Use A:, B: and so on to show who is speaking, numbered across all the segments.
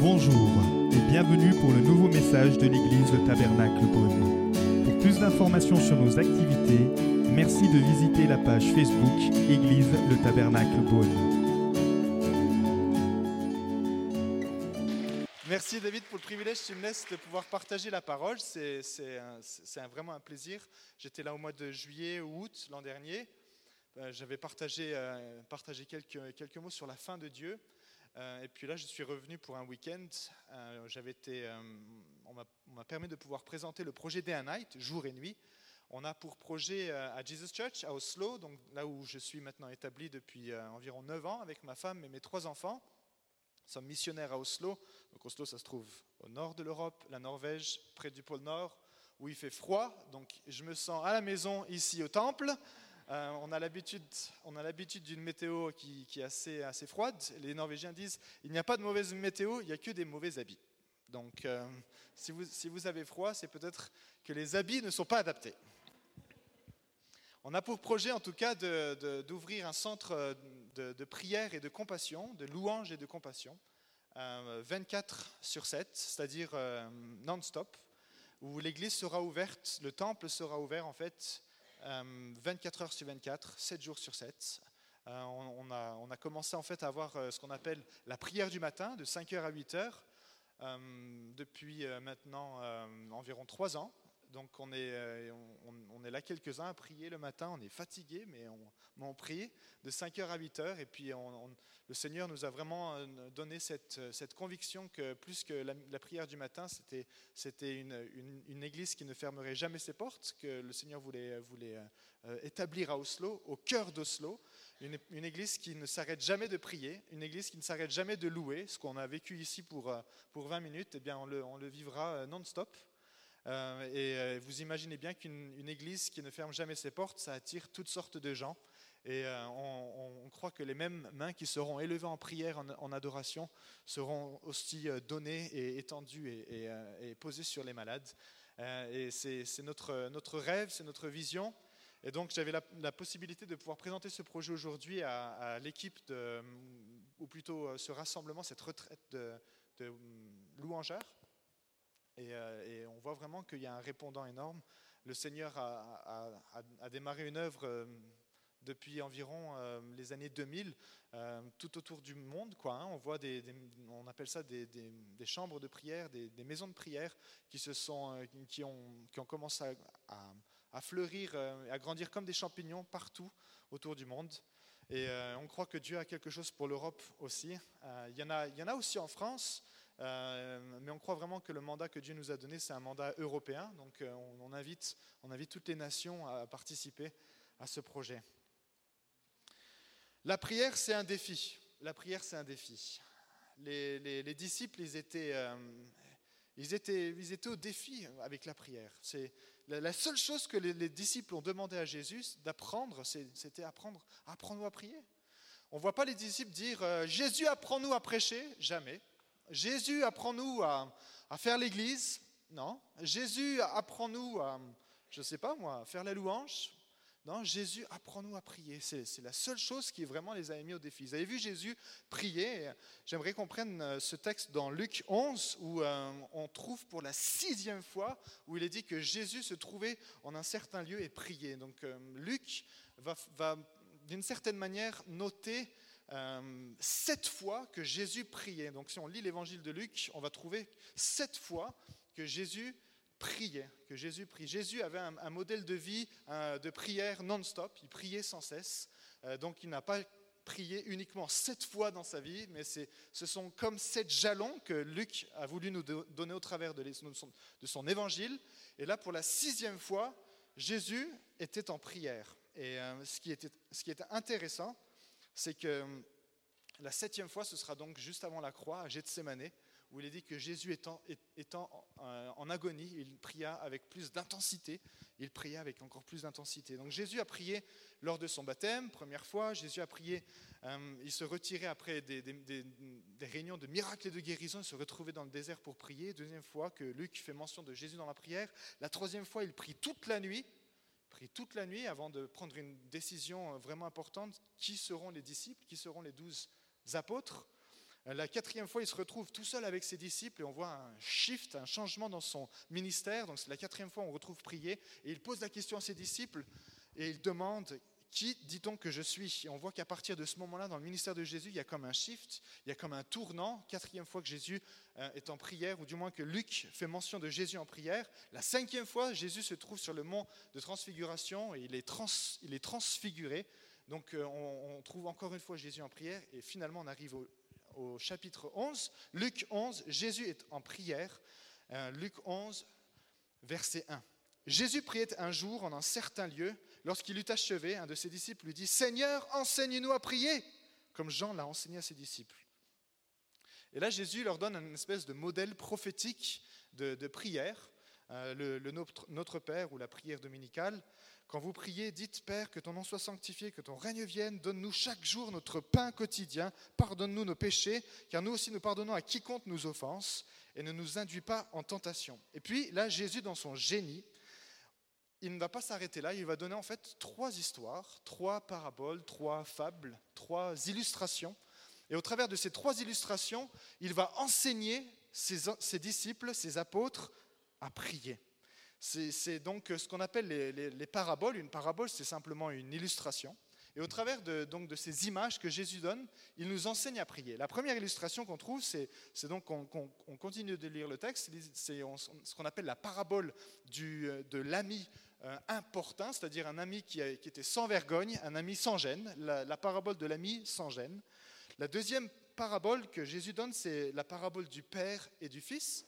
A: Bonjour et bienvenue pour le nouveau message de l'église Le Tabernacle Beaune. Pour plus d'informations sur nos activités, merci de visiter la page Facebook Église Le Tabernacle Beaune.
B: Merci David pour le privilège que me laisses de pouvoir partager la parole. C'est vraiment un plaisir. J'étais là au mois de juillet ou août l'an dernier. Euh, J'avais partagé, euh, quelques mots sur la fin de Dieu. Euh, et puis là, je suis revenu pour un week-end. Euh, été, euh, on m'a permis de pouvoir présenter le projet Day and Night, jour et nuit. On a pour projet à Jesus Church, à Oslo, donc là où je suis maintenant établi depuis environ 9 ans avec ma femme et mes trois enfants. Nous sommes missionnaires à Oslo. Donc Oslo, ça se trouve au nord de l'Europe, la Norvège, près du pôle Nord, où il fait froid. Donc je me sens à la maison ici au temple. Euh, on a l'habitude, d'une météo qui, est assez, froide. Les Norvégiens disent il n'y a pas de mauvaise météo, il n'y a que des mauvais habits. Donc euh, si, vous, si vous avez froid, c'est peut-être que les habits ne sont pas adaptés. On a pour projet en tout cas d'ouvrir un centre euh, de, prière et de compassion, de louange et de compassion, euh, 24 sur 7, c'est-à-dire euh, non-stop, où l'église sera ouverte, le temple sera ouvert en fait euh, 24 heures sur 24, 7 jours sur 7. Euh, on, a, on a commencé en fait à avoir euh, ce qu'on appelle la prière du matin, de 5h à 8h, euh, depuis euh, maintenant euh, environ 3 ans. Donc on est, euh, on, est là quelques-uns à prier le matin, on est fatigué, mais on, prie de 5h à 8h. Et puis le Seigneur nous a vraiment euh, donné cette, cette conviction que plus que la, prière du matin, c'était, une, une- une église qui ne fermerait jamais ses portes, que le Seigneur voulait, voulait euh, établir à Oslo, au cœur d'Oslo. Une, une église qui ne s'arrête jamais de prier, une église qui ne s'arrête jamais de louer. Ce qu'on a vécu ici pour, euh, pour 20 minutes, eh bien on, le, on le vivra euh, non-stop. Euh, et euh, vous imaginez bien qu'une une église qui ne ferme jamais ses portes, ça attire toutes sortes de gens. Et euh, on, croit que les mêmes mains qui seront élevées en prière, en, adoration, seront aussi données et étendues et, posées sur les malades. Et c'est notre, rêve, c'est notre vision. Et donc j'avais la, possibilité de pouvoir présenter ce projet aujourd'hui à, l'équipe, ou plutôt ce rassemblement, cette retraite de, de euh, louangeurs. Et, euh, et on voit vraiment qu'il y a un répondant énorme. Le Seigneur a, démarré une œuvre euh, depuis environ euh, les années 2000, euh, tout autour du monde. Hein. On voit des, on appelle ça des, chambres de prière, des, maisons de prière qui se sont, qui ont, qui ont commencé à, à- à fleurir, à grandir comme des champignons partout autour du monde. Et on croit que Dieu a quelque chose pour l'Europe aussi. Il y, il y en a aussi en France. Euh, mais on croit vraiment que le mandat que Dieu nous a donné, c'est un mandat européen. Donc euh, on, invite, on invite toutes les nations à participer à ce projet. La prière, c'est un défi. La prière, c'est un défi. Les, les- les disciples, ils étaient, euh, ils, étaient, ils étaient au défi avec la prière. C'est la, seule chose que les, les disciples ont demandé à Jésus d'apprendre, c'était apprendre, apprends-nous à prier. On ne voit pas les disciples dire Jésus, apprends-nous à prêcher. Jamais. Jésus, apprends-nous à, faire l'église. Non? Jésus, apprends-nous à, je ne sais pas moi, à faire la louange. Non, Jésus, apprends-nous à prier. C'est la seule chose qui vraiment les a mis au défi. Vous avez vu Jésus prier? J'aimerais qu'on prenne euh, ce texte dans Luc 11 où euh, on trouve pour la sixième fois où il est dit que Jésus se trouvait en un certain lieu et priait. Donc euh, Luc va d'une certaine manière noter euh, sept fois que Jésus priait. Donc si on lit l'évangile de Luc, on va trouver sept fois que Jésus priait, que Jésus prie. Jésus avait un, modèle de vie euh, de prière non-stop, il priait sans cesse. Euh, donc il n'a pas prié uniquement sept fois dans sa vie, mais ce sont comme sept jalons que Luc a voulu nous do- donner au travers de, son, évangile. Et là, pour la sixième fois, Jésus était en prière. Et ce, qui était, ce qui était intéressant, c'est que euh, la septième fois, ce sera donc juste avant la croix, à Gethsemane, où il est dit que Jésus étant, euh, en agonie, il pria avec plus d'intensité, il pria avec encore plus d'intensité. Donc Jésus a prié lors de son baptême, première fois, Jésus a prié, euh, il se retirait après des- des réunions de miracles et de guérison, il se retrouvait dans le désert pour prier, deuxième fois que Luc fait mention de Jésus dans la prière, la troisième fois, il prie toute la nuit, prie toute la nuit avant de prendre une décision vraiment importante, qui seront les disciples, qui seront les douze apôtres? La quatrième fois, il se retrouve tout seul avec ses disciples et on voit un shift, un changement dans son ministère. Donc c'est la quatrième fois, on retrouve prier et il pose la question à ses disciples et il demande qui dit-on que je suis? On voit qu'à partir de ce moment-là, dans le ministère de Jésus, il y a comme un shift, il y a comme un tournant. Quatrième fois que Jésus euh, est en prière, ou du moins que Luc fait mention de Jésus en prière. La cinquième fois, Jésus se trouve sur le mont de transfiguration et il est, transfiguré. Donc euh, on, trouve encore une fois Jésus en prière et finalement on arrive au, au chapitre 11. Luc 11, Jésus est en prière. Euh, Luc 11, verset 1. Jésus priait un jour en un certain lieu. Lorsqu'il eut achevé, un de ses disciples lui dit, Seigneur, enseigne-nous à prier, comme Jean l'a enseigné à ses disciples. Et là, Jésus leur donne une espèce de modèle prophétique de, prière, euh, le, notre, Père ou la prière dominicale. Quand vous priez, dites Père, que ton nom soit sanctifié, que ton règne vienne, donne-nous chaque jour notre pain quotidien, pardonne-nous nos péchés, car nous aussi nous pardonnons à quiconque nous offense, et ne nous induis pas en tentation. Et puis là, Jésus, dans son génie, il ne va pas s'arrêter là, il va donner en fait trois histoires, trois paraboles, trois fables, trois illustrations. Et au travers de ces trois illustrations, il va enseigner ses, disciples, ses apôtres, à prier. C'est donc ce qu'on appelle les, paraboles. Une parabole, c'est simplement une illustration. Et au travers de, donc, de ces images que Jésus donne, il nous enseigne à prier. La première illustration qu'on trouve, c'est donc qu'on continue de lire le texte, c'est ce qu'on appelle la parabole du, de l'ami euh, important, c'est-à-dire un ami qui, était sans vergogne, un ami sans gêne, la, parabole de l'ami sans gêne. La deuxième parabole que Jésus donne, c'est la parabole du Père et du Fils.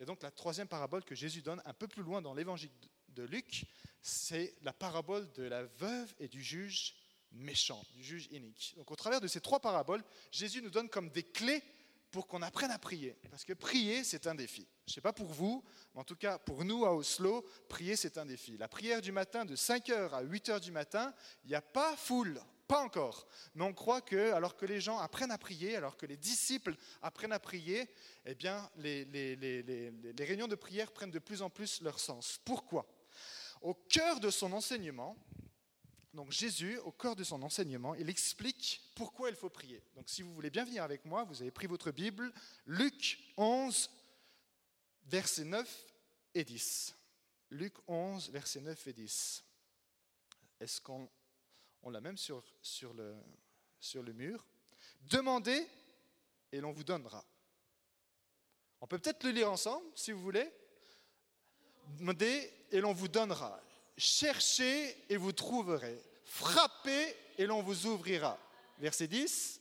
B: Et donc la troisième parabole que Jésus donne un peu plus loin dans l'évangile de Luc, c'est la parabole de la veuve et du juge méchant, du juge inique. Donc au travers de ces trois paraboles, Jésus nous donne comme des clés pour qu'on apprenne à prier. Parce que prier, c'est un défi. Je ne sais pas pour vous, mais en tout cas pour nous à Oslo, prier c'est un défi. La prière du matin de 5h à 8h du matin, il n'y a pas foule, pas encore. Mais on croit que alors que les gens apprennent à prier, alors que les disciples apprennent à prier, eh bien les, réunions de prière prennent de plus en plus leur sens. Pourquoi? Au cœur de son enseignement, donc Jésus, au cœur de son enseignement, il explique pourquoi il faut prier. Donc si vous voulez bien venir avec moi, vous avez pris votre Bible, Luc 11, versets 9 et 10. Luc 11, versets 9 et 10. Est-ce qu'on on l'a même sur, sur, le, sur le mur? Demandez et l'on vous donnera. On peut peut-être le lire ensemble, si vous voulez. Demandez et l'on vous donnera. Cherchez et vous trouverez. Frappez et l'on vous ouvrira. Verset 10.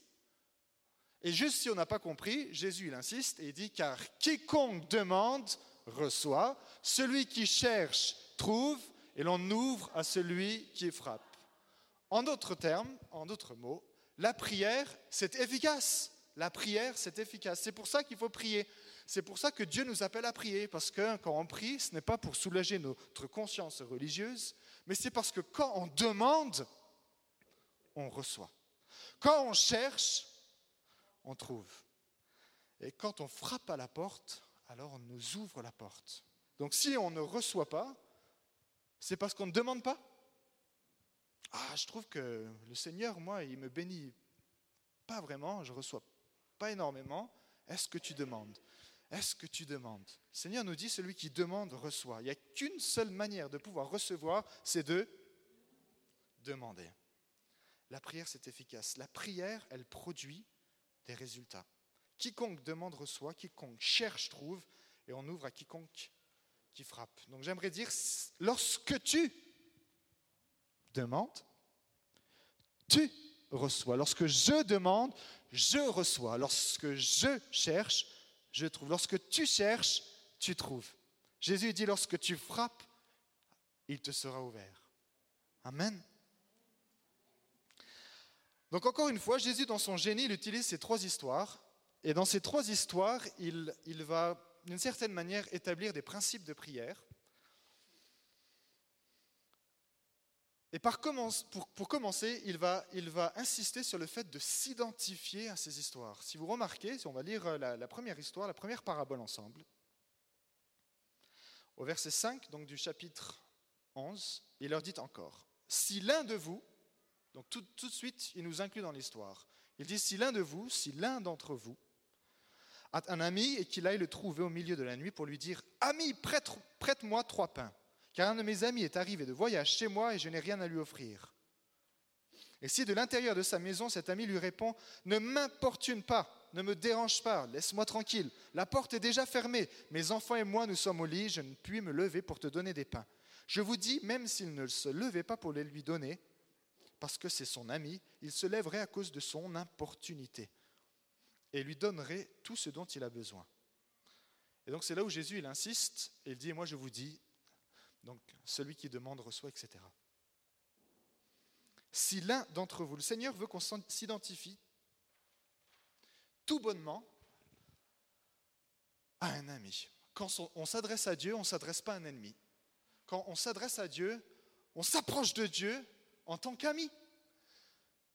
B: Et juste si on n'a pas compris, Jésus il insiste et il dit car quiconque demande reçoit, celui qui cherche trouve et l'on ouvre à celui qui frappe. En d'autres termes, en d'autres mots, la prière c'est efficace. La prière c'est efficace. C'est pour ça qu'il faut prier. C'est pour ça que Dieu nous appelle à prier parce que quand on prie, ce n'est pas pour soulager notre conscience religieuse, mais c'est parce que quand on demande, on reçoit. Quand on cherche, on trouve. Et quand on frappe à la porte, alors on nous ouvre la porte. Donc si on ne reçoit pas, c'est parce qu'on ne demande pas? Ah, je trouve que le Seigneur, moi, il me bénit pas vraiment, je reçois pas énormément. Est-ce que tu demandes? Est-ce que tu demandes? Seigneur nous dit, celui qui demande reçoit. Il n'y a qu'une seule manière de pouvoir recevoir, c'est de demander. La prière, c'est efficace. La prière, elle produit des résultats. Quiconque demande reçoit, quiconque cherche trouve, et on ouvre à quiconque qui frappe. Donc j'aimerais dire, lorsque tu demandes, tu reçois. Lorsque je demande, je reçois. Lorsque je cherche, je trouve. Lorsque tu cherches, tu trouves. Jésus dit, lorsque tu frappes, il te sera ouvert. Amen. Donc encore une fois, Jésus, dans son génie, il utilise ces trois histoires. Et dans ces trois histoires, il, va, d'une certaine manière, établir des principes de prière. Et par pour, commencer, il va, insister sur le fait de s'identifier à ces histoires. Si vous remarquez, si on va lire la, la, première histoire, la première parabole ensemble, au verset 5 donc, du chapitre 11, il leur dit encore, si l'un de vous, donc tout, de suite, il nous inclut dans l'histoire. Il dit, si l'un de vous, si l'un d'entre vous un ami et qu'il aille le trouver au milieu de la nuit pour lui dire Ami, prête, prête-moi trois pains, car un de mes amis est arrivé de voyage chez moi et je n'ai rien à lui offrir. Et si de l'intérieur de sa maison, cet ami lui répond Ne m'importune pas, ne me dérange pas, laisse-moi tranquille, la porte est déjà fermée, mes enfants et moi nous sommes au lit, je ne puis me lever pour te donner des pains. Je vous dis, même s'il ne se levait pas pour les lui donner, parce que c'est son ami, il se lèverait à cause de son importunité et lui donnerait tout ce dont il a besoin. Et donc c'est là où Jésus il insiste il dit, moi je vous dis, donc celui qui demande reçoit, etc. Si l'un d'entre vous, le Seigneur veut qu'on s'identifie tout bonnement à un ami. Quand on s'adresse à Dieu, on ne s'adresse pas à un ennemi. Quand on s'adresse à Dieu, on s'approche de Dieu en tant qu'ami.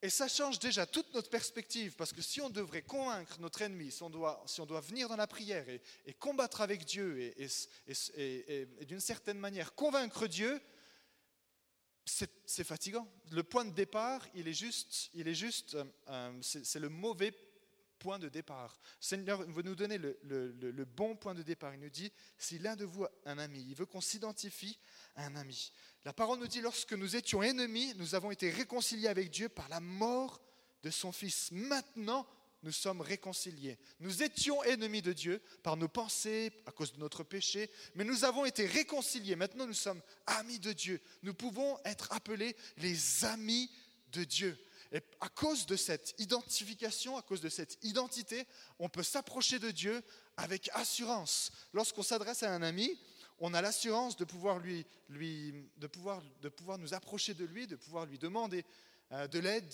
B: Et ça change déjà toute notre perspective, parce que si on devrait convaincre notre ennemi, si on doit, si on doit venir dans la prière et, combattre avec Dieu et, d'une certaine manière convaincre Dieu, c'est fatigant. Le point de départ, il est juste, il est juste, euh, euh, c'est le mauvais point de départ. Seigneur veut nous donner le, bon point de départ. Il nous dit, si l'un de vous a un ami, il veut qu'on s'identifie à un ami. La parole nous dit, lorsque nous étions ennemis, nous avons été réconciliés avec Dieu par la mort de son Fils. Maintenant, nous sommes réconciliés. Nous étions ennemis de Dieu par nos pensées, à cause de notre péché, mais nous avons été réconciliés. Maintenant, nous sommes amis de Dieu. Nous pouvons être appelés les amis de Dieu. Et à cause de cette identification, à cause de cette identité, on peut s'approcher de Dieu avec assurance. Lorsqu'on s'adresse à un ami, on a l'assurance de pouvoir, lui, de, pouvoir, de pouvoir nous approcher de lui, de pouvoir lui demander euh, de l'aide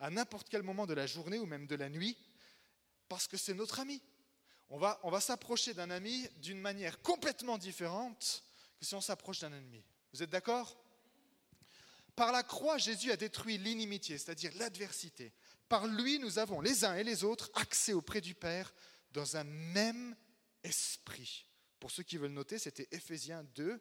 B: à n'importe quel moment de la journée ou même de la nuit, parce que c'est notre ami. On va, on va s'approcher d'un ami d'une manière complètement différente que si on s'approche d'un ennemi. Vous êtes d'accord? Par la croix, Jésus a détruit l'inimitié, c'est-à-dire l'adversité. Par lui, nous avons les uns et les autres accès auprès du Père dans un même esprit. Pour ceux qui veulent noter, c'était Éphésiens 2,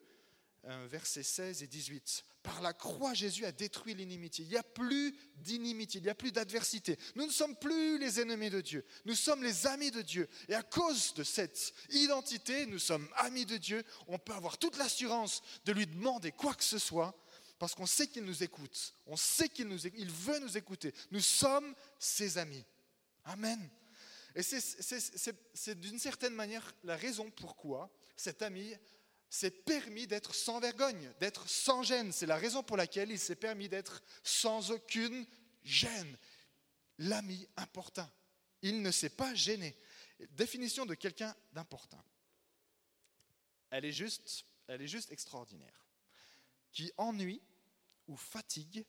B: versets 16 et 18. Par la croix, Jésus a détruit l'inimitié. Il n'y a plus d'inimitié, il n'y a plus d'adversité. Nous ne sommes plus les ennemis de Dieu, nous sommes les amis de Dieu. Et à cause de cette identité, nous sommes amis de Dieu. On peut avoir toute l'assurance de lui demander quoi que ce soit parce qu'on sait qu'il nous écoute. On sait qu'il nous il veut nous écouter. Nous sommes ses amis. Amen. Et c'est d'une certaine manière la raison pourquoi cet ami s'est permis d'être sans vergogne, d'être sans gêne. C'est la raison pour laquelle il s'est permis d'être sans aucune gêne. L'ami important. Il ne s'est pas gêné. Définition de quelqu'un d'important. Elle est juste, elle est juste extraordinaire qui ennuie ou fatigue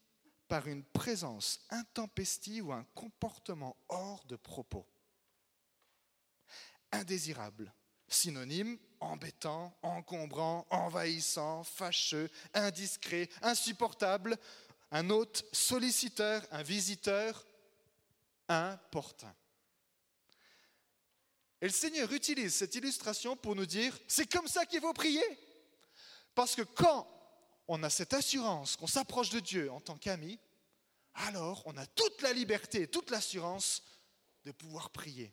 B: par une présence intempestive ou un comportement hors de propos. Indésirable, synonyme embêtant, encombrant, envahissant, fâcheux, indiscret, insupportable, un hôte solliciteur, un visiteur importun. Et le Seigneur utilise cette illustration pour nous dire, c'est comme ça qu'il faut prier. Parce que quand on a cette assurance qu'on s'approche de Dieu en tant qu'ami, alors on a toute la liberté, toute l'assurance de pouvoir prier.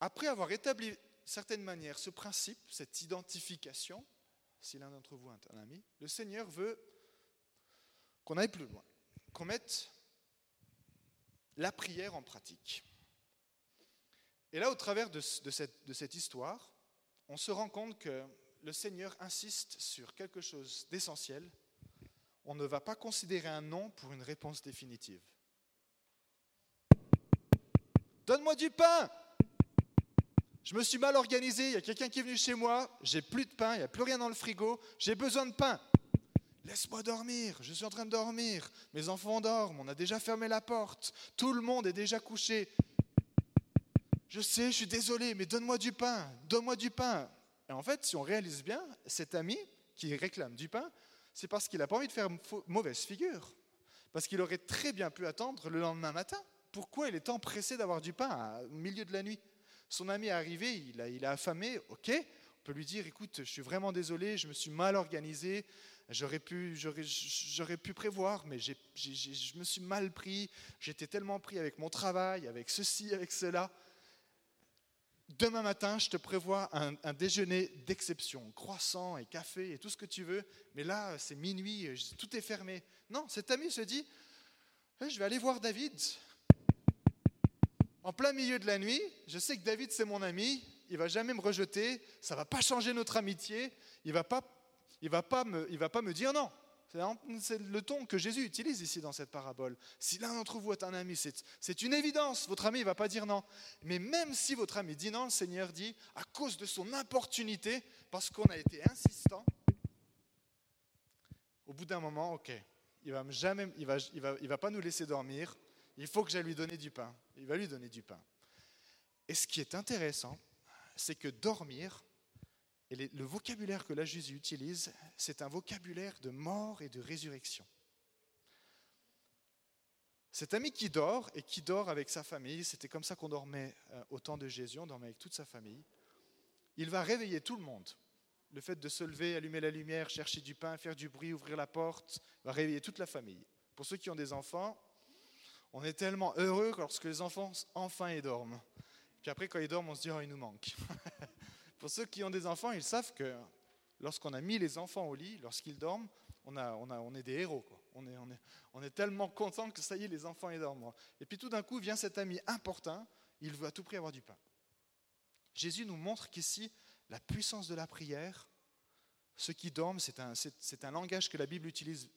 B: Après avoir établi certaine manière ce principe, cette identification, si l'un d'entre vous est un ami, le Seigneur veut qu'on aille plus loin, qu'on mette la prière en pratique. Et là, au travers de, cette, cette histoire, on se rend compte que le Seigneur insiste sur quelque chose d'essentiel. On ne va pas considérer un non pour une réponse définitive. Donne-moi du pain Je me suis mal organisé, il y a quelqu'un qui est venu chez moi, j'ai plus de pain, il n'y a plus rien dans le frigo, j'ai besoin de pain. Laisse-moi dormir, je suis en train de dormir, mes enfants dorment, on a déjà fermé la porte, tout le monde est déjà couché, je sais, je suis désolé, mais donne-moi du pain, donne-moi du pain. Et en fait, si on réalise bien, cet ami qui réclame du pain, c'est parce qu'il n'a pas envie de faire mauvaise figure. Parce qu'il aurait très bien pu attendre le lendemain matin. Pourquoi il est empressé d'avoir du pain au milieu de la nuit? Son ami est arrivé, il a affamé, ok, on peut lui dire, écoute, je suis vraiment désolé, je me suis mal organisé, J'aurais pu, prévoir, mais je me suis mal pris. J'étais tellement pris avec mon travail, avec ceci, avec cela. Demain matin, je te prévois un, un déjeuner d'exception, croissant et café et tout ce que tu veux. Mais là, c'est minuit, tout est fermé. Non, cet ami se dit, eh, je vais aller voir David. En plein milieu de la nuit, je sais que David c'est mon ami, il va jamais me rejeter, ça va pas changer notre amitié, il va pas il va, pas me, il va pas me dire non. C'est le ton que Jésus utilise ici dans cette parabole. Si l'un d'entre vous est un ami, c'est une évidence. Votre ami ne va pas dire non. Mais même si votre ami dit non, le Seigneur dit, à cause de son importunité, parce qu'on a été insistant, au bout d'un moment, ok, il va il va, va pas nous laisser dormir. Il faut que j'aille lui donner du pain. Il va lui donner du pain. Et ce qui est intéressant, c'est que dormir, et le vocabulaire que là Jésus utilise, c'est un vocabulaire de mort et de résurrection. Cet ami qui dort et qui dort avec sa famille, c'était comme ça qu'on dormait euh, au temps de Jésus, on dormait avec toute sa famille. Il va réveiller tout le monde. Le fait de se lever, allumer la lumière, chercher du pain, faire du bruit, ouvrir la porte, va réveiller toute la famille. Pour ceux qui ont des enfants, on est tellement heureux lorsque les enfants enfin ils dorment. Puis après, quand ils dorment, on se dit oh, il nous manque. Pour ceux qui ont des enfants, ils savent que lorsqu'on a mis les enfants au lit, lorsqu'ils dorment, on, est des héros. On, est, tellement content que ça y est, les enfants ils dorment. Et puis tout d'un coup vient cet ami important, il veut à tout prix avoir du pain. Jésus nous montre qu'ici, la puissance de la prière, ceux qui dorment, c'est un, un, langage que la Bible utilise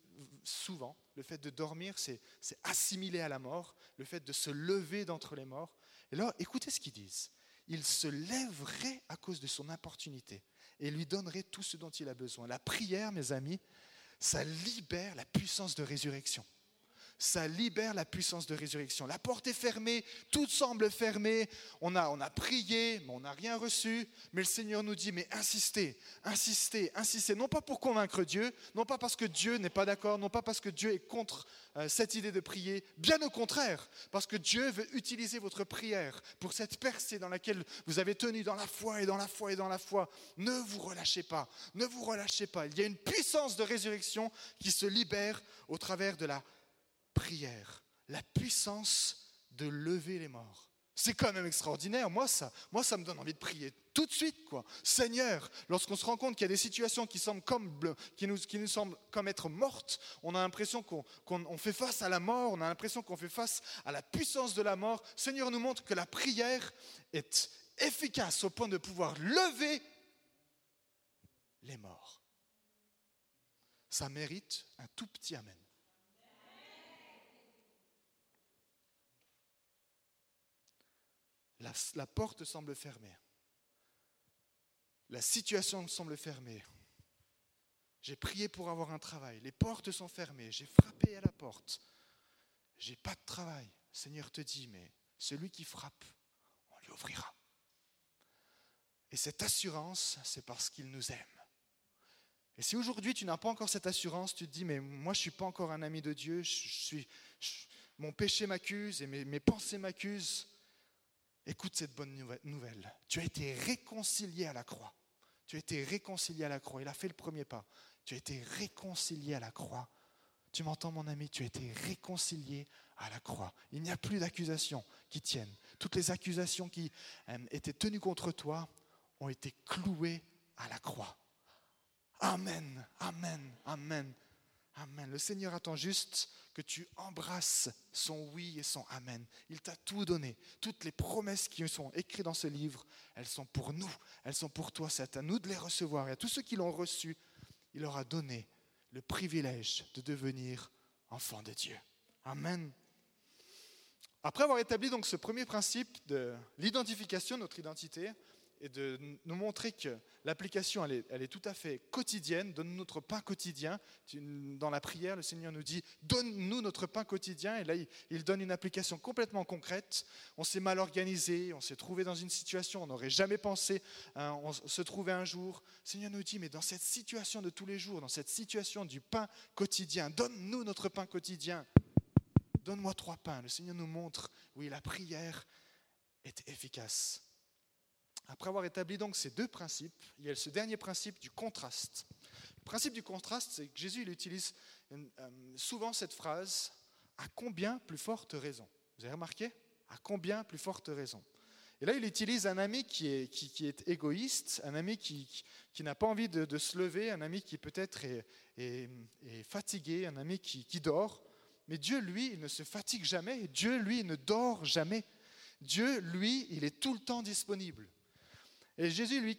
B: souvent. Le fait de dormir, c'est assimiler à la mort. Le fait de se lever d'entre les morts. Et là, écoutez ce qu'ils disent il se lèverait à cause de son importunité et lui donnerait tout ce dont il a besoin. La prière, mes amis, ça libère la puissance de résurrection ça libère la puissance de résurrection. La porte est fermée, tout semble fermé, on a, on a prié, mais on n'a rien reçu, mais le Seigneur nous dit, mais insistez, insistez, insistez, non pas pour convaincre Dieu, non pas parce que Dieu n'est pas d'accord, non pas parce que Dieu est contre euh, cette idée de prier, bien au contraire, parce que Dieu veut utiliser votre prière pour cette percée dans laquelle vous avez tenu dans la foi et dans la foi et dans la foi. Ne vous relâchez pas, ne vous relâchez pas. Il y a une puissance de résurrection qui se libère au travers de la prière, la puissance de lever les morts. C'est quand même extraordinaire. Moi ça, me donne envie de prier tout de suite. Quoi. Seigneur, lorsqu'on se rend compte qu'il y a des situations qui, semblent comme, qui, nous, qui nous semblent comme être mortes, on a l'impression qu'on fait face à la mort, on a l'impression qu'on fait face à la puissance de la mort. Seigneur nous montre que la prière est efficace au point de pouvoir lever les morts. Ça mérite un tout petit amen. La, porte semble fermée. La situation semble fermée. J'ai prié pour avoir un travail. Les portes sont fermées. J'ai frappé à la porte. J'ai pas de travail. Seigneur te dit, mais celui qui frappe, on lui ouvrira. Et cette assurance, c'est parce qu'il nous aime. Et si aujourd'hui tu n'as pas encore cette assurance, tu te dis, mais moi je ne suis pas encore un ami de Dieu, je suis, mon péché m'accuse et mes, mes pensées m'accusent, Écoute cette bonne nouvelle. Tu as été réconcilié à la croix. Tu as été réconcilié à la croix. Il a fait le premier pas. Tu as été réconcilié à la croix. Tu m'entends, mon ami? Tu as été réconcilié à la croix. Il n'y a plus d'accusations qui tiennent. Toutes les accusations qui euh, étaient tenues contre toi ont été clouées à la croix. Amen, amen, amen. Amen. Le Seigneur attend juste que tu embrasses son oui et son Amen. Il t'a tout donné. Toutes les promesses qui sont écrites dans ce livre, elles sont pour nous. Elles sont pour toi. C'est à nous de les recevoir. Et à tous ceux qui l'ont reçu, il leur a donné le privilège de devenir enfants de Dieu. Amen. Après avoir établi donc ce premier principe de l'identification de notre identité, et de nous montrer que l'application, elle est, tout à fait quotidienne, donne notre pain quotidien. Dans la prière, le Seigneur nous dit, donne-nous notre pain quotidien, et là, il, donne une application complètement concrète. On s'est mal organisé, on s'est trouvé dans une situation, on n'aurait jamais pensé hein, on se trouver un jour. Le Seigneur nous dit, mais dans cette situation de tous les jours, dans cette situation du pain quotidien, donne-nous notre pain quotidien. Donne-moi trois pains. Le Seigneur nous montre, oui, la prière est efficace. Après avoir établi donc ces deux principes, il y a ce dernier principe du contraste. Le principe du contraste, c'est que Jésus il utilise euh, souvent cette phrase à combien plus forte raison Vous avez remarqué? À combien plus forte raison Et là, il utilise un ami qui est, égoïste, un ami qui, n'a pas envie de, se lever, un ami qui peut-être est, est, fatigué, un ami qui, dort. Mais Dieu, lui, il ne se fatigue jamais. Dieu, lui, ne dort jamais. Dieu, lui, il est tout le temps disponible. Et Jésus, lui,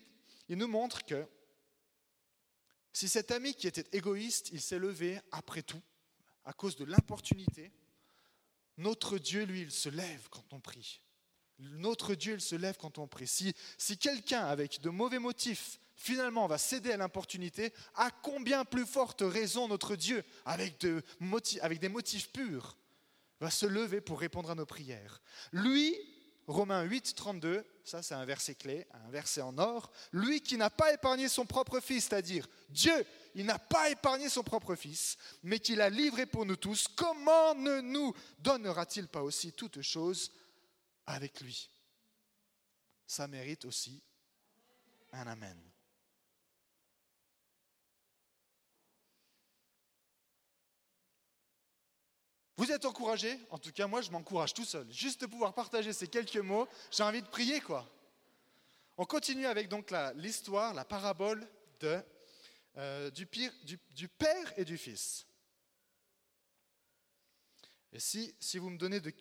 B: il nous montre que si cet ami qui était égoïste, il s'est levé après tout, à cause de l'importunité, notre Dieu, lui, il se lève quand on prie. Notre Dieu, il se lève quand on prie. Si, quelqu'un avec de mauvais motifs, finalement, va céder à l'importunité, à combien plus forte raison notre Dieu, avec, avec des motifs purs, va se lever pour répondre à nos prières? Lui, Romains 8, 32, ça c'est un verset clé, un verset en or. Lui qui n'a pas épargné son propre fils, c'est-à-dire Dieu, il n'a pas épargné son propre fils, mais qu'il a livré pour nous tous, comment ne nous donnera-t-il pas aussi toutes choses avec lui? Ça mérite aussi un Amen. Vous êtes encouragés En tout cas, moi, je m'encourage tout seul. Juste de pouvoir partager ces quelques mots, j'ai envie de prier, quoi. On continue avec donc l'histoire, la, parabole de, euh, du, du, Père et du Fils. Et si, si vous me donnez de,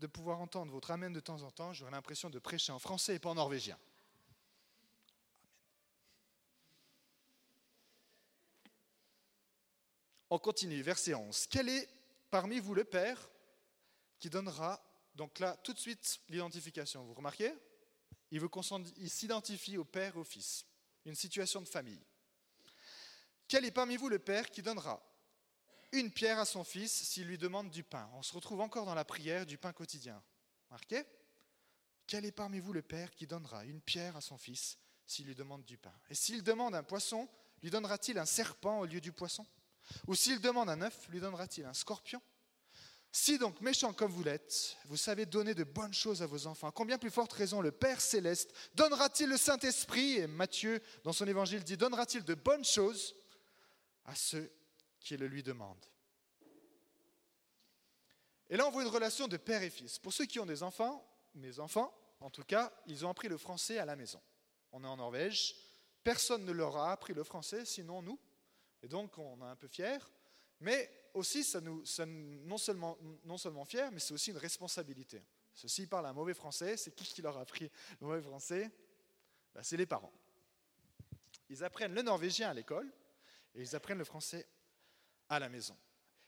B: de pouvoir entendre votre Amen de temps en temps, j'aurai l'impression de prêcher en français et pas en norvégien. On continue, verset 11. Quel est parmi vous le Père qui donnera, donc là, tout de suite, l'identification. Vous remarquez? Il s'identifie au Père et au Fils. Une situation de famille. Quel est parmi vous le Père qui donnera une pierre à son fils s'il lui demande du pain? On se retrouve encore dans la prière du pain quotidien. Remarquez? Quel est parmi vous le Père qui donnera une pierre à son fils s'il lui demande du pain? Et s'il demande un poisson, lui donnera-t-il un serpent au lieu du poisson? Ou s'il demande un œuf, lui donnera-t-il un scorpion? Si donc méchant comme vous l'êtes, vous savez donner de bonnes choses à vos enfants, combien plus forte raison le Père céleste donnera-t-il le Saint-Esprit? Et Matthieu, dans son évangile, dit donnera-t-il de bonnes choses à ceux qui le lui demandent? Et là, on voit une relation de père et fils. Pour ceux qui ont des enfants, mes enfants, en tout cas, ils ont appris le français à la maison. On est en Norvège. Personne ne leur a appris le français, sinon nous. Et donc, on est un peu fier. Mais aussi, ça nous, ça, non, seulement, non seulement fier, mais c'est aussi une responsabilité. Ceux-ci parlent un mauvais français. C'est qui qui leur a appris le mauvais français? Ben, C'est les parents. Ils apprennent le norvégien à l'école et ils apprennent le français à la maison.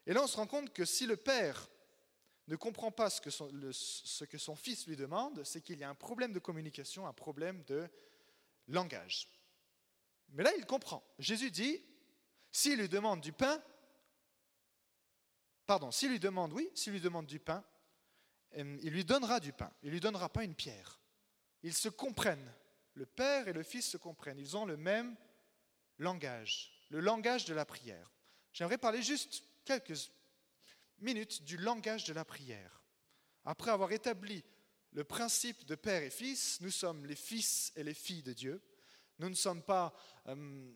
B: Et là, on se rend compte que si le père ne comprend pas ce que ce que son fils lui demande, c'est qu'il y a un problème de communication, un problème de langage. Mais là, il comprend. Jésus dit, s'il lui demande du pain, pardon, s'il lui demande, oui, s'il lui demande du pain, euh, il lui donnera du pain. Il ne lui donnera pas une pierre. Ils se comprennent. Le Père et le Fils se comprennent. Ils ont le même langage, le langage de la prière. J'aimerais parler juste quelques minutes du langage de la prière. Après avoir établi le principe de Père et Fils, nous sommes les fils et les filles de Dieu. Nous ne sommes pas euh,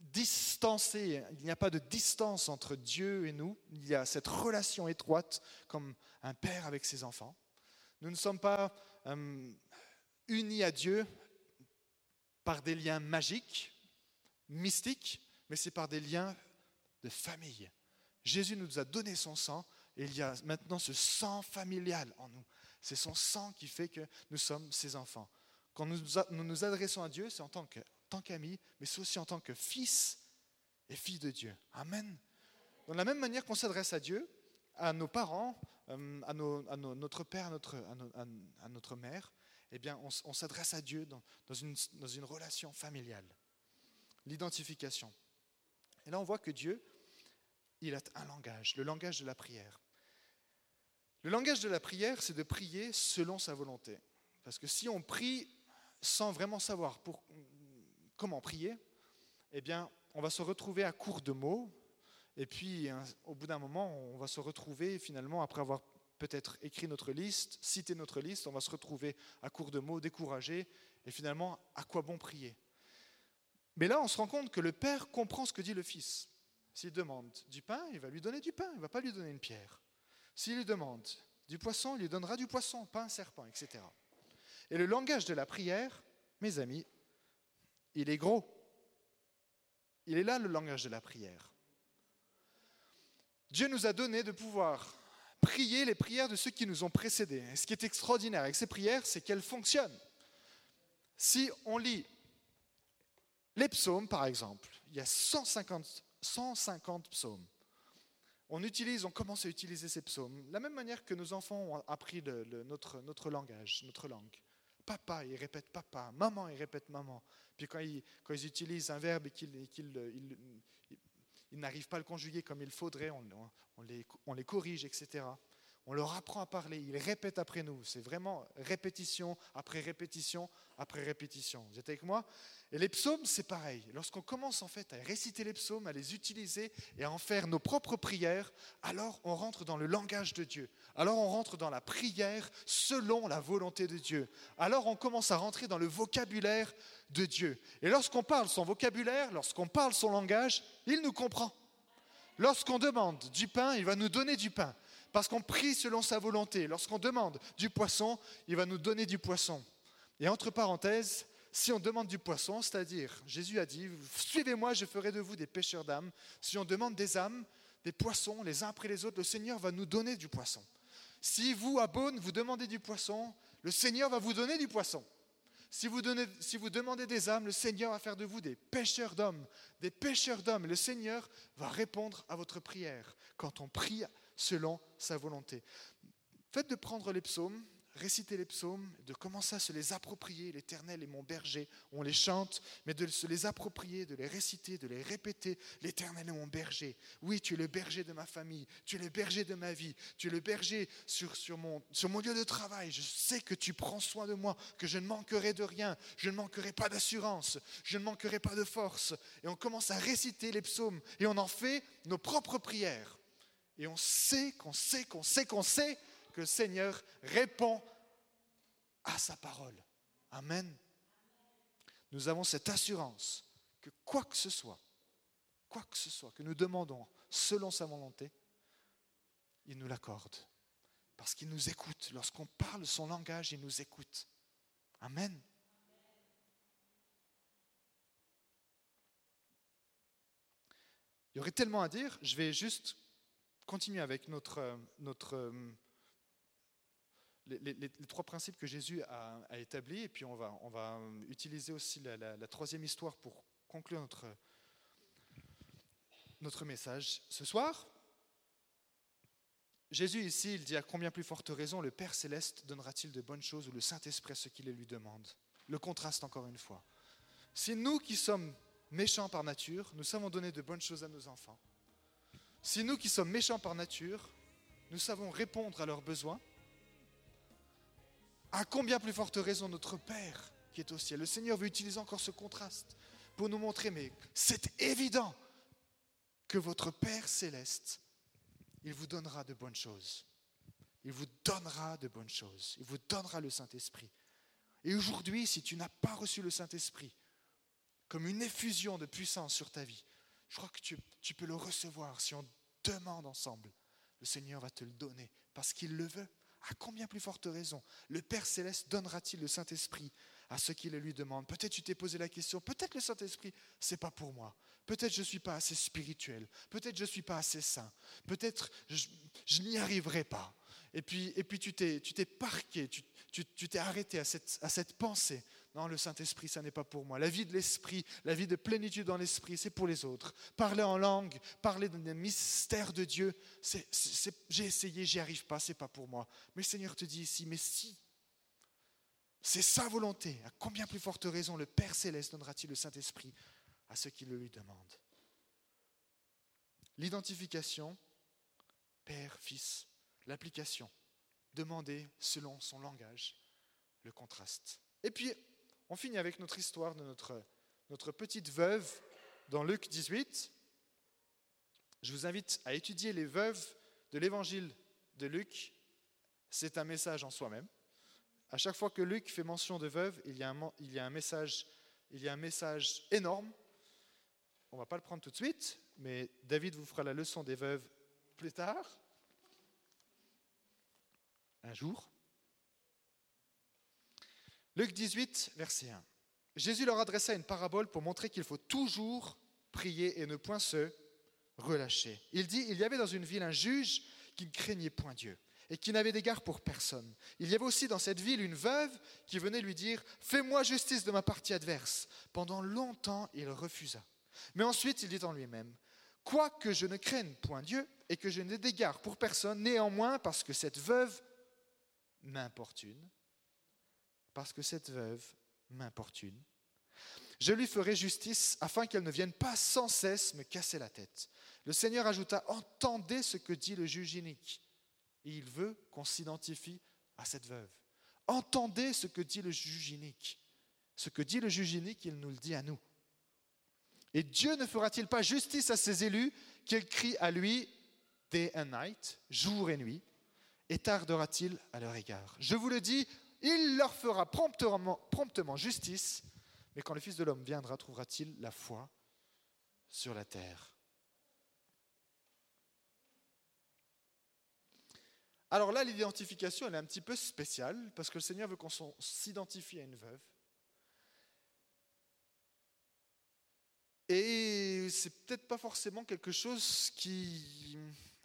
B: distancé, il n'y a pas de distance entre Dieu et nous, il y a cette relation étroite comme un père avec ses enfants. Nous ne sommes pas euh, unis à Dieu par des liens magiques, mystiques, mais c'est par des liens de famille. Jésus nous a donné son sang et il y a maintenant ce sang familial en nous. C'est son sang qui fait que nous sommes ses enfants. Quand nous nous adressons à Dieu, c'est en tant qu'ami, mais c'est aussi en tant que fils et fille de Dieu. Amen. De la même manière qu'on s'adresse à Dieu, à nos parents, euh, à, notre père, à notre, mère, eh bien, on, s'adresse à Dieu dans une relation familiale. L'identification. Et là, on voit que Dieu, il a un langage, le langage de la prière. Le langage de la prière, c'est de prier selon sa volonté. Parce que si on prie sans vraiment savoir comment prier, eh bien, on va se retrouver à court de mots. Et puis, hein, au bout d'un moment, on va se retrouver finalement, après avoir peut-être écrit notre liste, cité notre liste, on va se retrouver à court de mots, découragé. Et finalement, à quoi bon prier? Mais là, on se rend compte que le Père comprend ce que dit le Fils. S'il demande du pain, il va lui donner du pain, il ne va pas lui donner une pierre. S'il lui demande du poisson, il lui donnera du poisson, pas un serpent, etc. Et le langage de la prière, mes amis, il est gros. Il est là le langage de la prière. Dieu nous a donné de pouvoir prier les prières de ceux qui nous ont précédés. Et ce qui est extraordinaire avec ces prières, c'est qu'elles fonctionnent. Si on lit les psaumes, par exemple, il y a 150, 150 psaumes. On utilise, on commence à utiliser ces psaumes, de la même manière que nos enfants ont appris notre, notre langage, notre langue. Papa, ils répètent papa. Maman, ils répètent maman. Puis quand ils, utilisent un verbe et qu'ils n'arrivent pas à le conjuguer comme il faudrait, on les corrige, etc. On leur apprend à parler, ils répètent après nous. C'est vraiment répétition après répétition après répétition. Vous êtes avec moi? Et les psaumes, c'est pareil. Lorsqu'on commence en fait à réciter les psaumes, à les utiliser et à en faire nos propres prières, alors on rentre dans le langage de Dieu. Alors on rentre dans la prière selon la volonté de Dieu. Alors on commence à rentrer dans le vocabulaire de Dieu. Et lorsqu'on parle son vocabulaire, lorsqu'on parle son langage, il nous comprend. Lorsqu'on demande du pain, il va nous donner du pain parce qu'on prie selon sa volonté. Lorsqu'on demande du poisson, il va nous donner du poisson. Et entre parenthèses, si on demande du poisson, c'est-à-dire, Jésus a dit, suivez-moi, je ferai de vous des pêcheurs d'âmes. Si on demande des âmes, des poissons, les uns après les autres, le Seigneur va nous donner du poisson. Si vous, à Beaune, vous demandez du poisson, le Seigneur va vous donner du poisson. Si vous, demandez des âmes, le Seigneur va faire de vous des pêcheurs d'hommes, des pêcheurs d'hommes. Le Seigneur va répondre à votre prière quand on prie selon sa volonté. Faites de prendre les psaumes, réciter les psaumes, de commencer à se les approprier. L'Éternel est mon berger, on les chante, mais de se les approprier, de les réciter, de les répéter. L'Éternel est mon berger. Oui, tu es le berger de ma famille, tu es le berger de ma vie, tu es le berger sur, sur, mon, sur mon lieu de travail. Je sais que tu prends soin de moi, que je ne manquerai de rien, je ne manquerai pas d'assurance, je ne manquerai pas de force. Et on commence à réciter les psaumes et on en fait nos propres prières. Et on sait qu'on sait qu'on sait qu'on sait que le Seigneur répond à sa parole. Amen. Nous avons cette assurance que quoi que ce soit, quoi que ce soit que nous demandons selon sa volonté, il nous l'accorde. Parce qu'il nous écoute. Lorsqu'on parle son langage, il nous écoute. Amen. Il y aurait tellement à dire, je vais juste continuer avec notre, euh, notre, euh, les, trois principes que Jésus a, établis, et puis on va, on va utiliser aussi la, troisième histoire pour conclure notre, notre message. Ce soir, Jésus ici, il dit à combien plus forte raison le Père céleste donnera-t-il de bonnes choses ou le Saint-Esprit ce qu'il lui demande? Le contraste encore une fois. Si nous qui sommes méchants par nature, nous savons donner de bonnes choses à nos enfants, si nous qui sommes méchants par nature, nous savons répondre à leurs besoins, à combien plus forte raison notre Père qui est au ciel. Le Seigneur veut utiliser encore ce contraste pour nous montrer, mais c'est évident que votre Père céleste, il vous donnera de bonnes choses. Il vous donnera de bonnes choses. Il vous donnera le Saint-Esprit. Et aujourd'hui, si tu n'as pas reçu le Saint-Esprit comme une effusion de puissance sur ta vie, je crois que tu, peux le recevoir si on demande ensemble. Le Seigneur va te le donner parce qu'il le veut. À combien plus forte raison le Père céleste donnera-t-il le Saint-Esprit à ceux qui le lui demandent? Peut-être tu t'es posé la question, peut-être le Saint-Esprit, c'est pas pour moi. Peut-être je ne suis pas assez spirituel. Peut-être je ne suis pas assez saint. Peut-être je, n'y arriverai pas. Et puis, et puis tu t'es parqué, tu t'es arrêté à cette pensée. Non, le Saint-Esprit, ça n'est pas pour moi. La vie de l'Esprit, la vie de plénitude dans l'Esprit, c'est pour les autres. Parler en langue, parler des mystères de Dieu, j'ai essayé, j'y arrive pas, c'est pas pour moi. Mais le Seigneur te dit ici, mais si, c'est sa volonté, à combien plus forte raison le Père céleste donnera-t-il le Saint-Esprit à ceux qui le lui demandent? L'identification, Père, Fils, l'application, demander selon son langage, le contraste. Et puis, on finit avec notre histoire de notre, petite veuve dans Luc 18. Je vous invite à étudier les veuves de l'évangile de Luc. C'est un message en soi-même. À chaque fois que Luc fait mention de veuve, il y a un, message, il y a un message énorme on ne va pas le prendre tout de suite, mais David vous fera la leçon des veuves plus tard, un jour. Luc 18, verset 1. Jésus leur adressa une parabole pour montrer qu'il faut toujours prier et ne point se relâcher. Il dit, il y avait dans une ville un juge qui ne craignait point Dieu et qui n'avait d'égard pour personne. Il y avait aussi dans cette ville une veuve qui venait lui dire, Fais-moi justice de ma partie adverse. Pendant longtemps, il refusa. Mais ensuite, il dit en lui-même, Quoique je ne craigne point Dieu et que je n'ai d'égard pour personne, néanmoins, parce que cette veuve m'importune, parce que cette veuve m'importune, je lui ferai justice afin qu'elle ne vienne pas sans cesse me casser la tête. Le Seigneur ajouta, entendez ce que dit le juge inique. Et il veut qu'on s'identifie à cette veuve. Entendez ce que dit le juge inique. Ce que dit le juge inique, il nous le dit à nous. Et Dieu ne fera-t-il pas justice à ses élus qu'ils crient à lui day and night, jour et nuit, et tardera-t-il à leur égard? Je vous le dis, il leur fera promptement, justice, mais quand le Fils de l'homme viendra, trouvera-t-il la foi sur la terre? Alors là, l'identification, elle est un petit peu spéciale, parce que le Seigneur veut qu'on s'identifie à une veuve. Et c'est peut-être pas forcément quelque chose qui,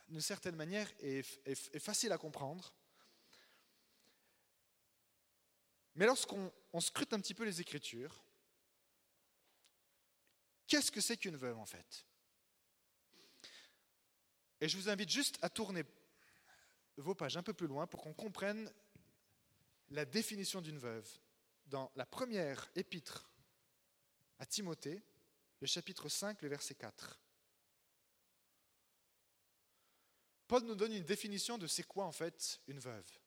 B: d'une certaine manière, est, facile à comprendre. Mais lorsqu'on scrute un petit peu les Écritures, qu'est-ce que c'est qu'une veuve en fait? Et je vous invite juste à tourner vos pages un peu plus loin pour qu'on comprenne la définition d'une veuve. Dans la première épître à Timothée, le chapitre 5, le verset 4. Paul nous donne une définition de c'est quoi en fait une veuve.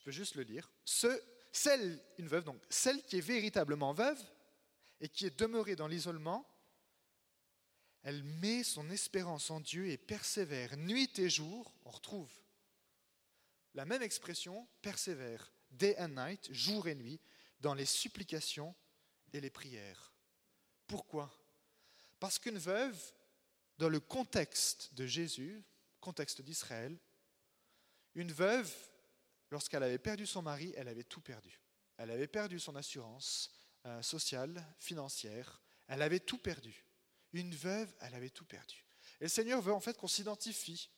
B: Je peux juste le lire. Ce, celle, une veuve, donc celle qui est véritablement veuve et qui est demeurée dans l'isolement, elle met son espérance en Dieu et persévère nuit et jour. On retrouve la même expression, persévère, day and night, jour et nuit, dans les supplications et les prières. Pourquoi? Parce qu'une veuve, dans le contexte de Jésus, contexte d'Israël, une veuve, lorsqu'elle avait perdu son mari, elle avait tout perdu. Elle avait perdu son assurance euh, sociale, financière, elle avait tout perdu. Une veuve, elle avait tout perdu. Et le Seigneur veut en fait qu'on s'identifie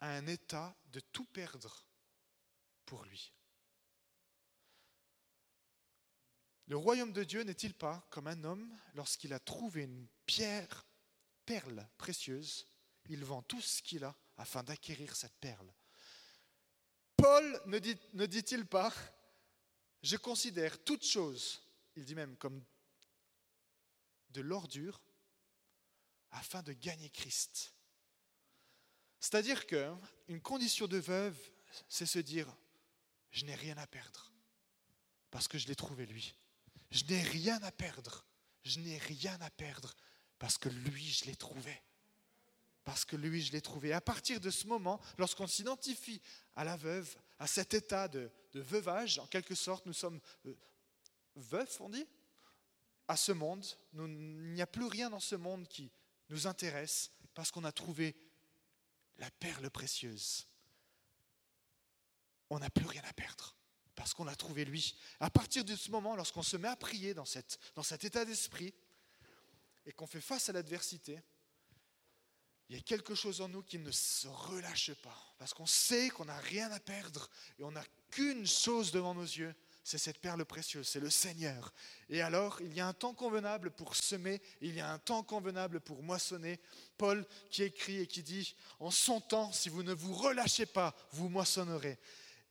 B: à un état de tout perdre pour lui. Le royaume de Dieu n'est-il pas comme un homme lorsqu'il a trouvé une pierre, perle précieuse, il vend tout ce qu'il a afin d'acquérir cette perle Paul ne, dit, ne dit-il pas, je considère toute chose, il dit même comme de l'ordure, afin de gagner Christ. C'est-à-dire qu'une condition de veuve, c'est se dire, je n'ai rien à perdre, parce que je l'ai trouvé lui. Je n'ai rien à perdre, je n'ai rien à perdre, parce que lui, je l'ai trouvé. Parce que lui, je l'ai trouvé. À partir de ce moment, lorsqu'on s'identifie à la veuve, à cet état de, veuvage, en quelque sorte, nous sommes euh, veufs, on dit, à ce monde. il n'y a plus rien dans ce monde qui nous intéresse parce qu'on a trouvé la perle précieuse. On n'a plus rien à perdre parce qu'on a trouvé lui. À partir de ce moment, lorsqu'on se met à prier dans, cette, dans cet état d'esprit et qu'on fait face à l'adversité, il y a quelque chose en nous qui ne se relâche pas parce qu'on sait qu'on n'a rien à perdre et on n'a qu'une chose devant nos yeux, c'est cette perle précieuse, c'est le Seigneur. Et alors, il y a un temps convenable pour semer, il y a un temps convenable pour moissonner. Paul qui écrit et qui dit, en son temps, si vous ne vous relâchez pas, vous moissonnerez.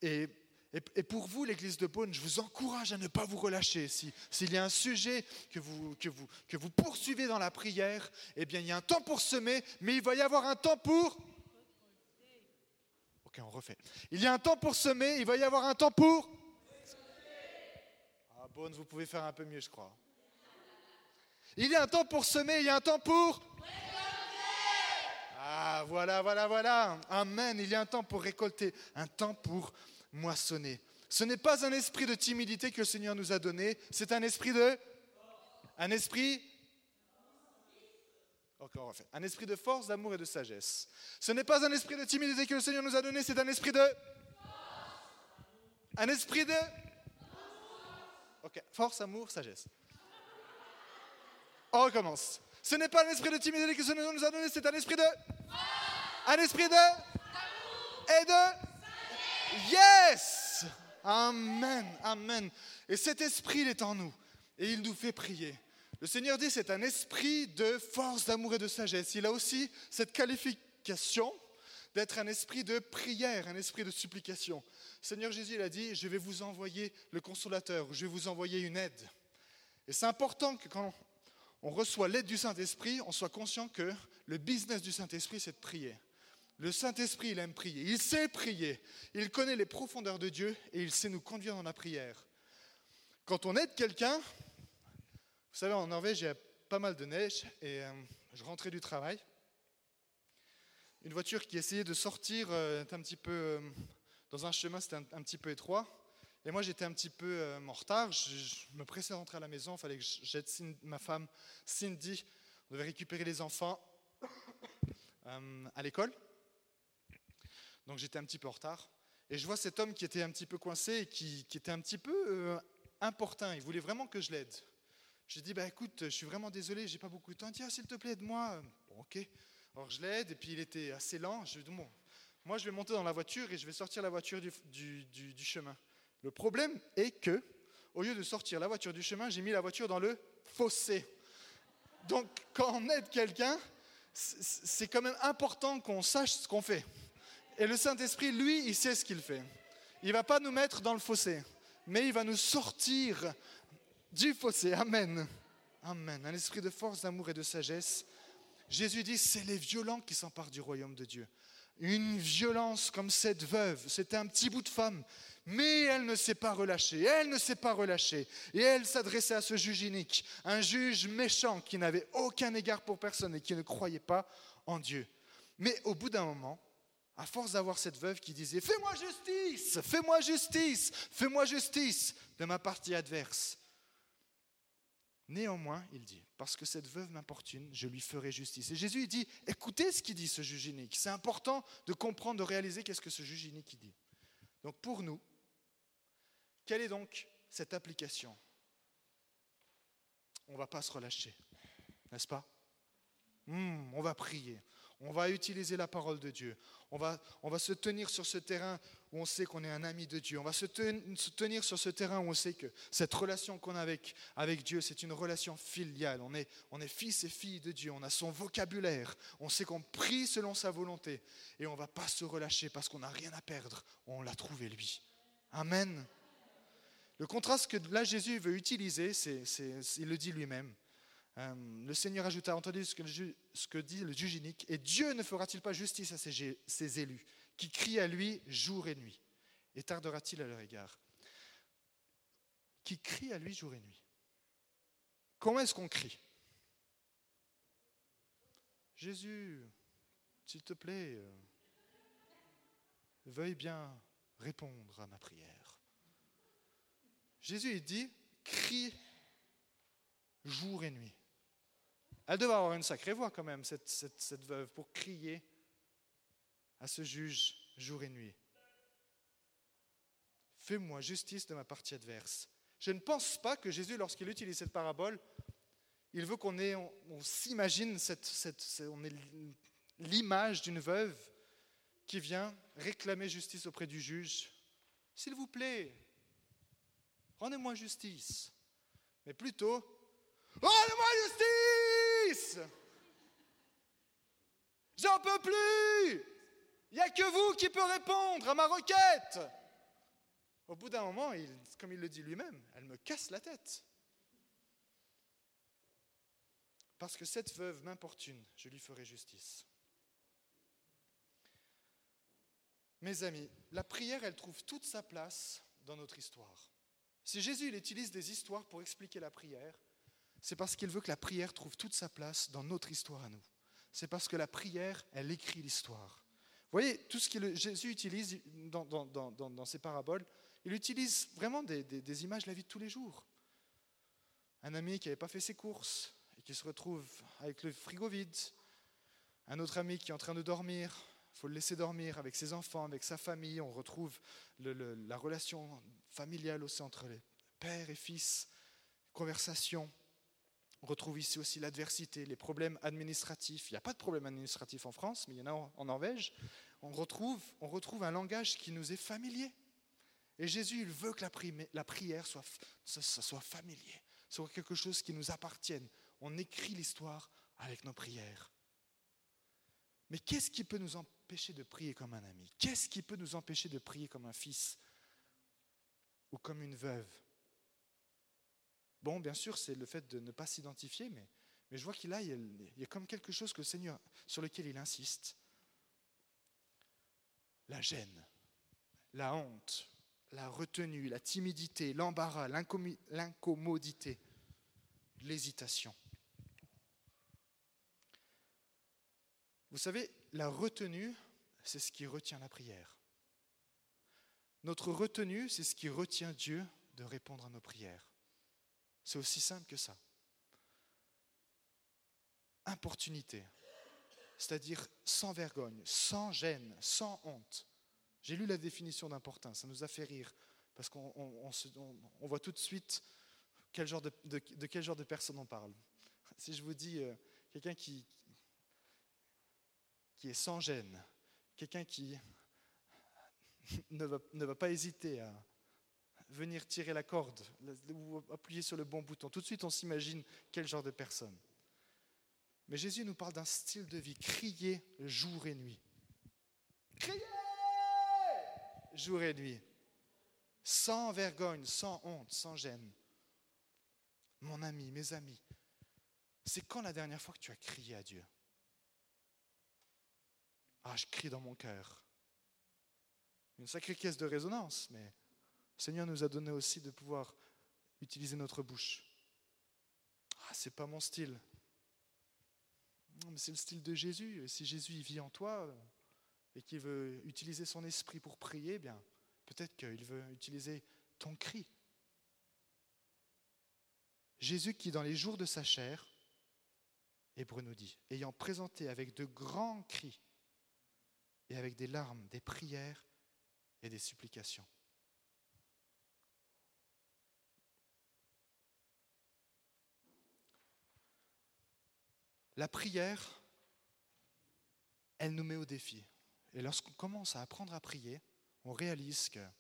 B: Et, et, pour vous, l'Église de Beaune, je vous encourage à ne pas vous relâcher. S'il y a un sujet que vous, que, vous, que vous poursuivez dans la prière, eh bien, il y a un temps pour semer, mais il va y avoir un temps pour... Ok, on refait. Il y a un temps pour semer, il va y avoir un temps pour vous pouvez faire un peu mieux, je crois. Il y a un temps pour semer, il y a un temps pour... Ah, voilà, voilà, voilà. Amen. Il y a un temps pour récolter, un temps pour moissonner. Ce n'est pas un esprit de timidité que le Seigneur nous a donné, c'est un esprit de... Un esprit... Encore en fait. Un esprit de force, d'amour et de sagesse. Ce n'est pas un esprit de timidité que le Seigneur nous a donné, c'est un esprit de... Un esprit de... Ok, force, amour, sagesse. On recommence. Ce n'est pas un esprit de timidité que le Seigneur nous a donné, c'est un esprit de... Un esprit de... Et de... Yes Amen, amen. Et cet esprit, il est en nous. Et il nous fait prier. Le Seigneur dit, c'est un esprit de force, d'amour et de sagesse. Il a aussi cette qualification d'être un esprit de prière, un esprit de supplication. Seigneur Jésus, il a dit, je vais vous envoyer le consolateur, je vais vous envoyer une aide. Et c'est important que quand on reçoit l'aide du Saint-Esprit, on soit conscient que le business du Saint-Esprit, c'est de prier. Le Saint-Esprit, il aime prier. Il sait prier. Il connaît les profondeurs de Dieu et il sait nous conduire dans la prière. Quand on aide quelqu'un, vous savez, en Norvège, il y a pas mal de neige et euh, je rentrais du travail. Une voiture qui essayait de sortir euh, un petit peu euh, dans un chemin, c'était un, petit peu étroit. Et moi, j'étais un petit peu en retard. Je, me pressais d'entrer à la maison. Il fallait que j'aide ma femme Cindy. On devait récupérer les enfants à l'école. Donc j'étais un petit peu en retard. Et je vois cet homme qui était un petit peu coincé et qui, était un petit peu importun. Il voulait vraiment que je l'aide. J'ai dit, bah, écoute, je suis vraiment désolé, j'ai pas beaucoup de temps. Tiens, s'il te plaît, aide-moi. Bon, ok. Alors je l'aide, et puis il était assez lent. Je dis, bon, moi je vais monter dans la voiture et je vais sortir la voiture du, chemin. Le problème est que, au lieu de sortir la voiture du chemin, j'ai mis la voiture dans le fossé. Donc, quand on aide quelqu'un, c'est quand même important qu'on sache ce qu'on fait. Et le Saint-Esprit, lui, il sait ce qu'il fait. Il ne va pas nous mettre dans le fossé, mais il va nous sortir du fossé. Amen. Amen. Un esprit de force, d'amour et de sagesse. Jésus dit, c'est les violents qui s'emparent du royaume de Dieu. Une violence comme cette veuve, c'était un petit bout de femme, mais elle ne s'est pas relâchée, elle ne s'est pas relâchée. Et elle s'adressait à ce juge unique, un juge méchant qui n'avait aucun égard pour personne et qui ne croyait pas en Dieu. Mais au bout d'un moment, à force d'avoir cette veuve qui disait Fais-moi justice, fais-moi justice, fais-moi justice de ma partie adverse, Néanmoins, il dit, parce que cette veuve m'importune, je lui ferai justice. Et Jésus il dit, écoutez ce qu'il dit, ce juge unique. C'est important de comprendre, de réaliser qu'est-ce que ce juge unique dit. Donc pour nous, quelle est donc cette application? On ne va pas se relâcher, n'est-ce pas? Hmm, On va prier, on va utiliser la parole de Dieu. On va, on va se tenir sur ce terrain où on sait qu'on est un ami de Dieu. On va se, tenir sur ce terrain où on sait que cette relation qu'on a avec, avec Dieu, c'est une relation filiale. On est, on est fils et filles de Dieu. On a son vocabulaire. On sait qu'on prie selon sa volonté. Et on ne va pas se relâcher parce qu'on n'a rien à perdre. On l'a trouvé lui. Amen. Le contraste que là Jésus veut utiliser, c'est, il le dit lui-même. Euh, le Seigneur ajouta, entendu ce que, dit le juge et Dieu ne fera-t-il pas justice à ses, ses, élus, qui crient à lui jour et nuit Et tardera-t-il à leur égard? Qui crient à lui jour et nuit. Comment est-ce qu'on crie? Jésus, s'il te plaît, euh, veuille bien répondre à ma prière. Jésus, il dit, crie jour et nuit. Elle devait avoir une sacrée voix quand même, cette, cette, veuve, pour crier à ce juge jour et nuit. Fais-moi justice de ma partie adverse. Je ne pense pas que Jésus, lorsqu'il utilise cette parabole, il veut qu'on ait, on, s'imagine cette, cette, on ait l'image d'une veuve qui vient réclamer justice auprès du juge. S'il vous plaît, rendez-moi justice. Mais plutôt, rendez-moi justice J'en peux plus Il n'y a que vous qui peut répondre à ma requête Au bout d'un moment, comme il le dit lui-même, elle me casse la tête. Parce que cette veuve m'importune, je lui ferai justice. Mes amis, la prière, elle trouve toute sa place dans notre histoire. Si Jésus il utilise des histoires pour expliquer la prière, c'est parce qu'il veut que la prière trouve toute sa place dans notre histoire à nous. C'est parce que la prière, elle écrit l'histoire. Vous voyez, tout ce que Jésus utilise dans, ces paraboles, il utilise vraiment des, images de la vie de tous les jours. Un ami qui n'avait pas fait ses courses et qui se retrouve avec le frigo vide. Un autre ami qui est en train de dormir, il faut le laisser dormir avec ses enfants, avec sa famille. On retrouve la relation familiale aussi entre les père et fils, conversation. On retrouve ici aussi l'adversité, les problèmes administratifs. Il n'y a pas de problème administratif en France, mais il y en a en, Norvège. On retrouve, un langage qui nous est familier. Et Jésus, il veut que la, prière soit, soit familier, soit quelque chose qui nous appartienne. On écrit l'histoire avec nos prières. Mais qu'est-ce qui peut nous empêcher de prier comme un ami? Qu'est-ce qui peut nous empêcher de prier comme un fils ou comme une veuve? Bon, bien sûr, c'est le fait de ne pas s'identifier, mais, je vois qu'il a, y a comme quelque chose que le Seigneur, sur lequel il insiste. La gêne, la honte, la retenue, la timidité, l'embarras, l'incommodité, l'hésitation. Vous savez, la retenue, c'est ce qui retient la prière. Notre retenue, c'est ce qui retient Dieu de répondre à nos prières. C'est aussi simple que ça. Importunité, c'est-à-dire sans vergogne, sans gêne, sans honte. J'ai lu la définition d'importance, ça nous a fait rire, parce qu'on on, voit tout de suite quel genre de, quel genre de personne on parle. Si je vous dis euh, quelqu'un qui, qui est sans gêne, quelqu'un qui ne va, pas hésiter à, venir tirer la corde ou appuyer sur le bon bouton. Tout de suite, on s'imagine quel genre de personne. Mais Jésus nous parle d'un style de vie, crier jour et nuit. Crier jour et nuit. Sans vergogne, sans honte, sans gêne. Mon ami, mes amis, c'est quand la dernière fois que tu as crié à Dieu? Ah, je crie dans mon cœur. Une sacrée caisse de résonance, mais Seigneur nous a donné aussi de pouvoir utiliser notre bouche. Ah, c'est pas mon style. Mais c'est le style de Jésus. si Jésus vit en toi et qu'il veut utiliser son esprit pour prier, eh bien, peut-être qu'il veut utiliser ton cri. Jésus qui, dans les jours de sa chair, Hébreu nous dit, ayant présenté avec de grands cris et avec des larmes, des prières et des supplications. La prière, elle nous met au défi. Et lorsqu'on commence à apprendre à prier, on réalise qu'il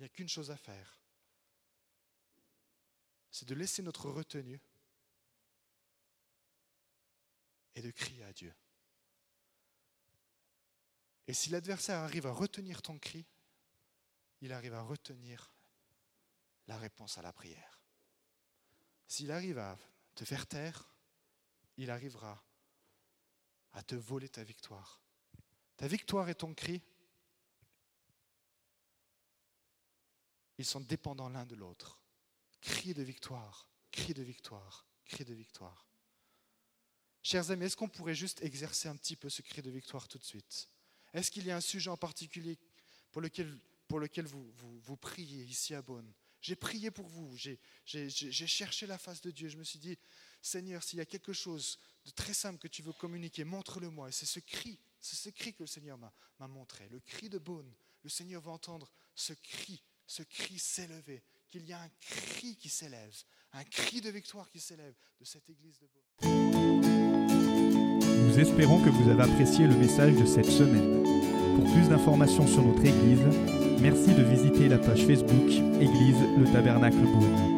B: n'y a qu'une chose à faire. C'est de laisser notre retenue et de crier à Dieu. Et si l'adversaire arrive à retenir ton cri, il arrive à retenir la réponse à la prière. S'il arrive à te faire taire, il arrivera à te voler ta victoire. Ta victoire et ton cri, ils sont dépendants l'un de l'autre. Cri de victoire, cri de victoire, cri de victoire. Chers amis, est-ce qu'on pourrait juste exercer un petit peu ce cri de victoire tout de suite? Est-ce qu'il y a un sujet en particulier pour lequel, vous, vous, vous priez ici à Beaune? J'ai prié pour vous, j'ai cherché la face de Dieu, je me suis dit, Seigneur, s'il y a quelque chose de très simple que tu veux communiquer, montre-le-moi. Et c'est ce cri, c'est ce cri que le Seigneur m'a montré. Le cri de Beaune. Le Seigneur va entendre ce cri, ce cri s'élever. Qu'il y a un cri qui s'élève, un cri de victoire qui s'élève de cette église de Beaune.
A: Nous espérons que vous avez apprécié le message de cette semaine. Pour plus d'informations sur notre église, merci de visiter la page Facebook Église le Tabernacle Beaune.